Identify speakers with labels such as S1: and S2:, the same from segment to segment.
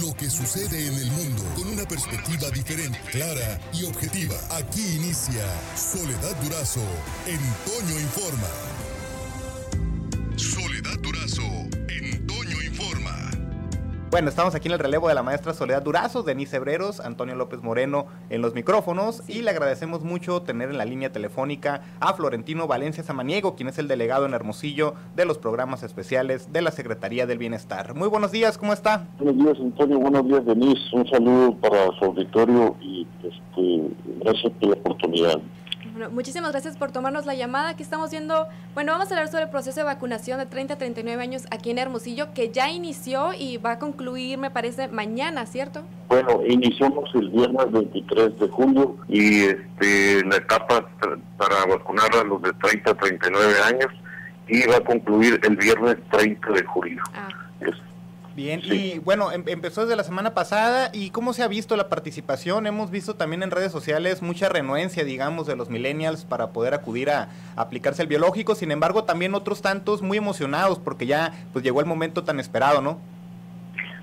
S1: lo que sucede en el mundo con una perspectiva diferente, clara y objetiva. Aquí inicia Soledad Durazo en Toño Informa.
S2: Bueno, estamos aquí en el relevo de la maestra Soledad Durazo, Denise Hebreros, Antonio López Moreno en los micrófonos y le agradecemos mucho tener en la línea telefónica a Florentino Valencia Samaniego, quien es el delegado en Hermosillo de los programas especiales de la Secretaría del Bienestar. Muy buenos días, ¿cómo está?
S3: Buenos días, Antonio, buenos días, Denise. Un saludo para su auditorio y este, gracias por la oportunidad.
S4: Bueno, muchísimas gracias por tomarnos la llamada. Aquí estamos viendo, bueno, vamos a hablar sobre el proceso de vacunación de 30 a 39 años aquí en Hermosillo, que ya inició y va a concluir, me parece, mañana, ¿cierto?
S3: Bueno, iniciamos el viernes 23 de julio y este, la etapa para vacunar a los de 30 a 39 años y va a concluir el viernes 30 de julio. Ah.
S2: Bien, y bueno, em, empezó desde la semana pasada y cómo se ha visto la participación. Hemos visto también en redes sociales mucha renuencia, digamos, de los millennials para poder acudir a, aplicarse el biológico. Sin embargo, también otros tantos muy emocionados porque ya pues llegó el momento tan esperado, ¿no?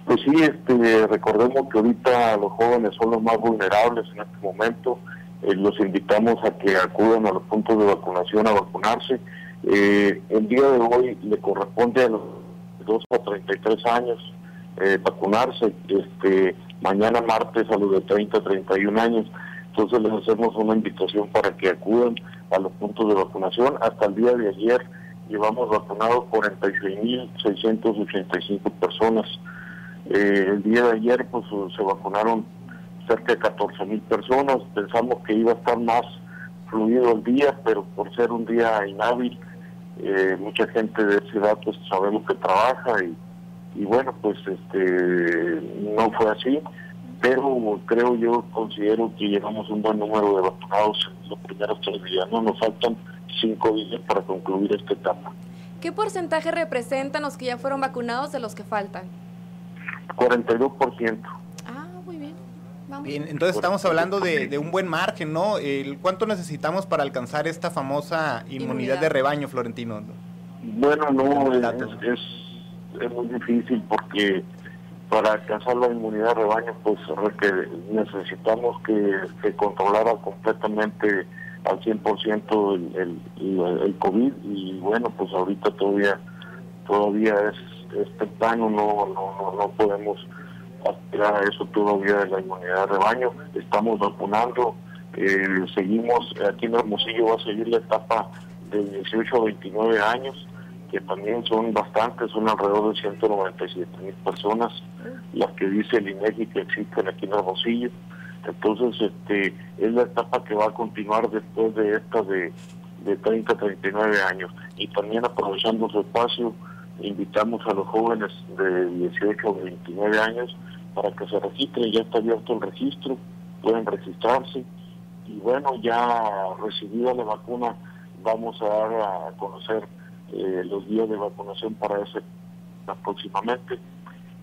S3: Pues sí, este, recordemos que ahorita los jóvenes son los más vulnerables en este momento. Eh, los invitamos a que acudan a los puntos de vacunación a vacunarse. Eh, el día de hoy le corresponde a los 2 a 33 años eh, vacunarse, este mañana martes a los de 30 a 31 años. Entonces les hacemos una invitación para que acudan a los puntos de vacunación. Hasta el día de ayer llevamos vacunados 46.685 personas. Eh, el día de ayer pues se vacunaron cerca de 14.000 personas. Pensamos que iba a estar más fluido el día, pero por ser un día inhábil, eh, mucha gente de esa edad pues sabemos que trabaja y, bueno pues este no fue así pero creo yo considero que llevamos un buen número de vacunados en los primeros tres días no nos faltan cinco días para concluir esta etapa.
S4: ¿Qué porcentaje representan los que ya fueron vacunados de los que faltan?
S3: 42%
S2: Bien, entonces estamos hablando de, un buen margen, ¿no? ¿Cuánto necesitamos para alcanzar esta famosa inmunidad, de rebaño, Florentino?
S3: Bueno, no, es, es, muy difícil porque para alcanzar la inmunidad de rebaño, pues necesitamos que se controlara completamente al 100% el, el, el, COVID y bueno, pues ahorita todavía todavía es, es temprano, no, no, no, no podemos aspirar a eso todavía de la inmunidad de rebaño. Estamos vacunando, eh, seguimos, aquí en Hermosillo va a seguir la etapa de 18 a 29 años, que también son bastantes, son alrededor de 197 mil personas las que dice el INEGI que existen aquí en Hermosillo. Entonces, este es la etapa que va a continuar después de esta de, de 30 a 39 años. Y también aprovechando su espacio, invitamos a los jóvenes de 18 a 29 años para que se registren, ya está abierto el registro, pueden registrarse. Y bueno, ya recibida la vacuna vamos a dar a conocer eh, los días de vacunación para ese próximamente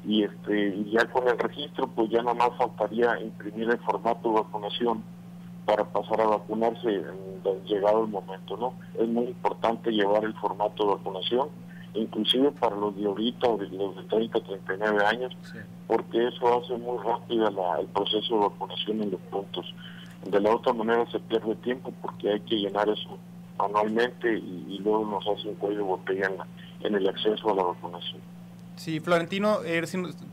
S3: y este ya con el registro pues ya nada más faltaría imprimir el formato de vacunación para pasar a vacunarse llegado el momento, ¿no? Es muy importante llevar el formato de vacunación inclusive para los de ahorita o de los de 30, 39 años, porque eso hace muy rápido el proceso de vacunación en los puntos. De la otra manera se pierde tiempo porque hay que llenar eso anualmente y, luego nos hace un cuello de botella en el acceso a la vacunación.
S2: Sí, Florentino, eh,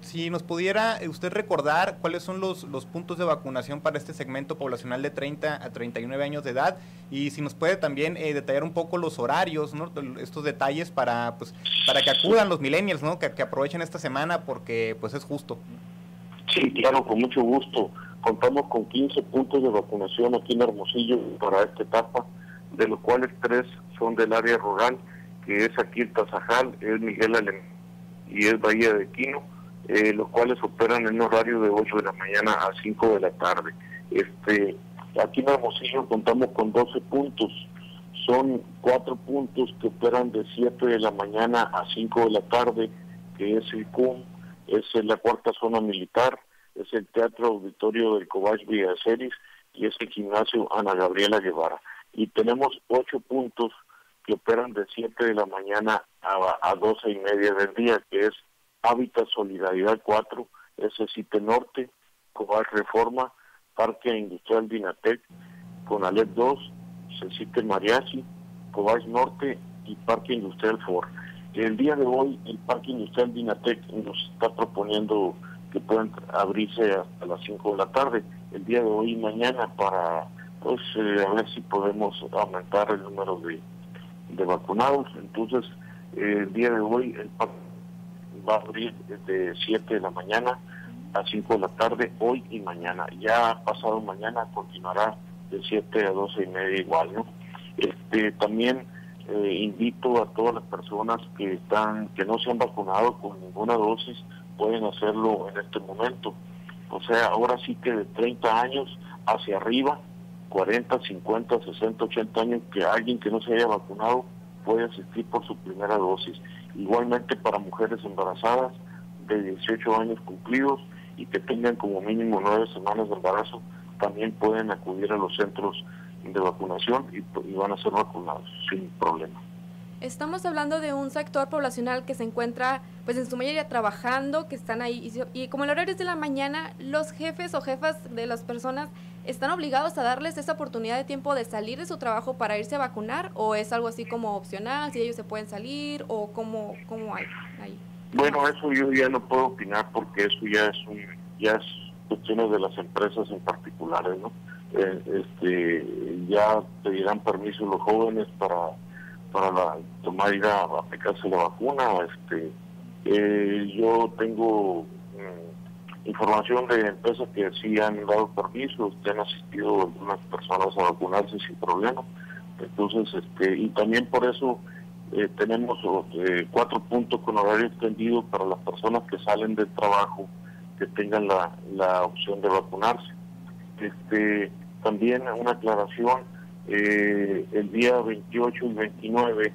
S2: si, nos pudiera usted recordar cuáles son los, los puntos de vacunación para este segmento poblacional de 30 a 39 años de edad y si nos puede también eh, detallar un poco los horarios, estos detalles para pues para que acudan los millennials, ¿no? que, aprovechen esta semana porque pues es justo.
S3: Sí, claro, con mucho gusto. Contamos con 15 puntos de vacunación aquí en Hermosillo para esta etapa, de los cuales tres son del área rural, que es aquí el Tazajal, es Miguel Alemán y es Bahía de Quino, eh, los cuales operan en un horario de 8 de la mañana a 5 de la tarde. Este, aquí en Hermosillo contamos con 12 puntos, son cuatro puntos que operan de 7 de la mañana a 5 de la tarde, que es el CUM, es la cuarta zona militar, es el Teatro Auditorio del Cobach Villaceris y es el gimnasio Ana Gabriela Guevara. Y tenemos ocho puntos que operan de 7 de la mañana a, 12 y media del día, que es Hábitat Solidaridad 4 es el CITE Norte, Cobal Reforma, Parque Industrial Dinatec, Conalep 2, CITE Mariachi, Cobal Norte y Parque Industrial Ford. El día de hoy el Parque Industrial Dinatec nos está proponiendo que puedan abrirse hasta las 5 de la tarde, el día de hoy y mañana para pues eh, a ver si podemos aumentar el número de, de vacunados. Entonces, el día de hoy el parque va a abrir de 7 de la mañana a 5 de la tarde, hoy y mañana. Ya pasado mañana continuará de 7 a 12 y media igual. Este, también eh, invito a todas las personas que están que no se han vacunado con ninguna dosis pueden hacerlo en este momento o sea ahora sí que de 30 años hacia arriba 40 50 60 80 años que alguien que no se haya vacunado puede asistir por su primera dosis igualmente para mujeres embarazadas de 18 años cumplidos y que tengan como mínimo nueve semanas de embarazo también pueden acudir a los centros de vacunación y, van a ser vacunados sin problema.
S4: Estamos hablando de un sector poblacional que se encuentra, pues en su mayoría trabajando, que están ahí, y, como el horario es de la mañana, los jefes o jefas de las personas están obligados a darles esa oportunidad de tiempo de salir de su trabajo para irse a vacunar, o es algo así como opcional, si ellos se pueden salir, o cómo, cómo hay ahí.
S3: Bueno, eso yo ya no puedo opinar porque eso ya es un, ya es cuestiones de las empresas en particulares, ¿no? Eh, este, ya pedirán permiso los jóvenes para para tomar ir a, aplicarse la vacuna. Este, eh, yo tengo mm, información de empresas que sí han dado permisos, que han asistido algunas personas a vacunarse sin problema. Entonces, este, y también por eso eh, tenemos cuatro puntos con horario extendido para las personas que salen del trabajo que tengan la, la opción de vacunarse. Este, también una aclaración, eh, el día 28 y 29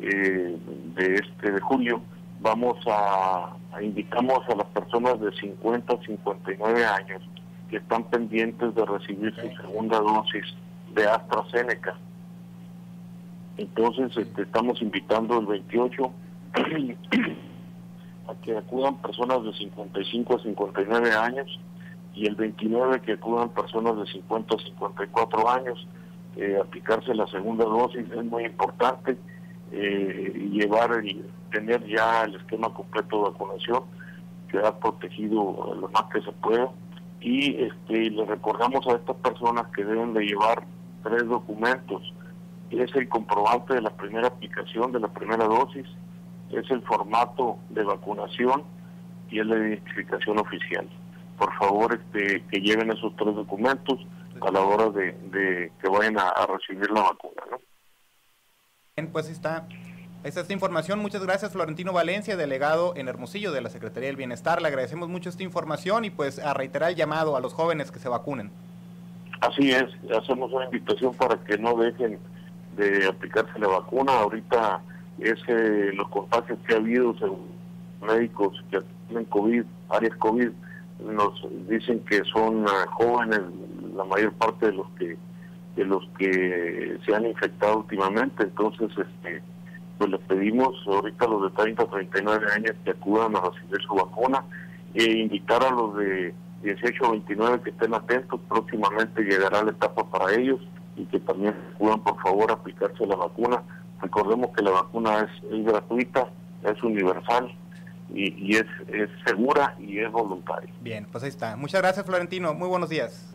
S3: eh, de este de julio vamos a, indicamos a las personas de 50 a 59 años que están pendientes de recibir su segunda dosis de AstraZeneca. Entonces este, estamos invitando el 28 a que acudan personas de 55 a 59 años y el 29 que acudan personas de 50 a 54 años. Eh, aplicarse la segunda dosis es muy importante eh, llevar y tener ya el esquema completo de vacunación que ha protegido lo más que se pueda y este le recordamos a estas personas que deben de llevar tres documentos es el comprobante de la primera aplicación de la primera dosis es el formato de vacunación y es la identificación oficial por favor este, que lleven esos tres documentos a la hora de, que vayan a, recibir la vacuna. ¿no?
S2: Pues está. Esta esta información. Muchas gracias, Florentino Valencia, delegado en Hermosillo de la Secretaría del Bienestar. Le agradecemos mucho esta información y pues a reiterar el llamado a los jóvenes que se vacunen.
S3: Así es, hacemos una invitación para que no dejen de aplicarse la vacuna. Ahorita es eh, los contagios que ha habido, según médicos que tienen COVID, áreas COVID, nos dicen que son eh, jóvenes la mayor parte de los que de los que se han infectado últimamente entonces este pues les pedimos ahorita a los de 30 a 39 años que acudan a recibir su vacuna e invitar a los de 18 a 29 que estén atentos próximamente llegará la etapa para ellos y que también acudan por favor aplicarse la vacuna recordemos que la vacuna es, es gratuita es universal y, es, es segura y es voluntaria.
S2: Bien, pues ahí está. Muchas gracias, Florentino. Muy buenos días.